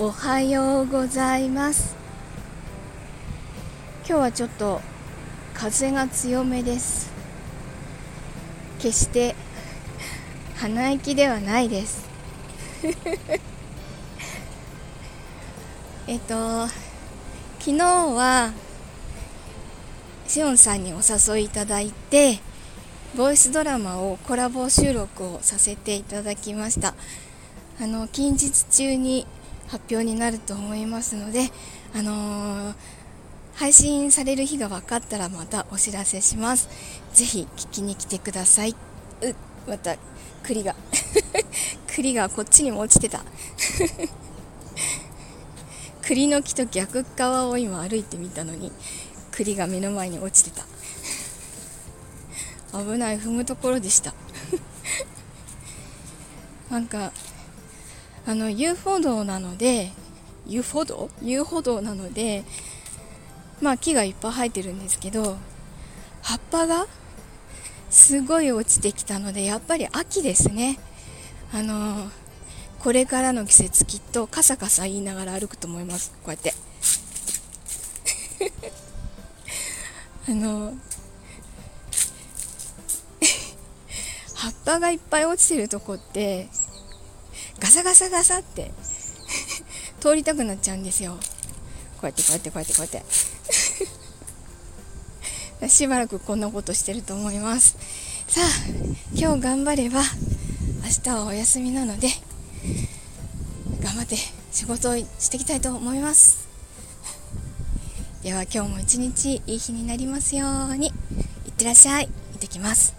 おはようございます。今日はちょっと風が強めです。決して鼻息ではないです。えっと昨日はしおんさんにお誘いいただいてボイスドラマをコラボ収録をさせていただきました。あの近日中に発表になると思いますので、あのー、配信される日が分かったらまたお知らせします。ぜひ聞きに来てください。うまた栗が。栗がこっちにも落ちてた。栗の木と逆側を今歩いてみたのに栗が目の前に落ちてた。危ない。踏むところでした。なんかあの遊歩道なので遊歩道遊歩道なのでまあ木がいっぱい生えてるんですけど葉っぱがすごい落ちてきたのでやっぱり秋ですね。あのこれからの季節きっとカサカサ言いながら歩くと思います。こうやって。あの葉っぱがいっぱい落ちてるとこってガサガサガサって。通りたくなっちゃうんですよ。こうやってこうやってこうやってこうやって。しばらくこんなことしてると思います。さあ今日頑張れば明日はお休みなので頑張って仕事をしていきたいと思います。では今日も一日いい日になりますように。いってらっしゃい。行ってきます。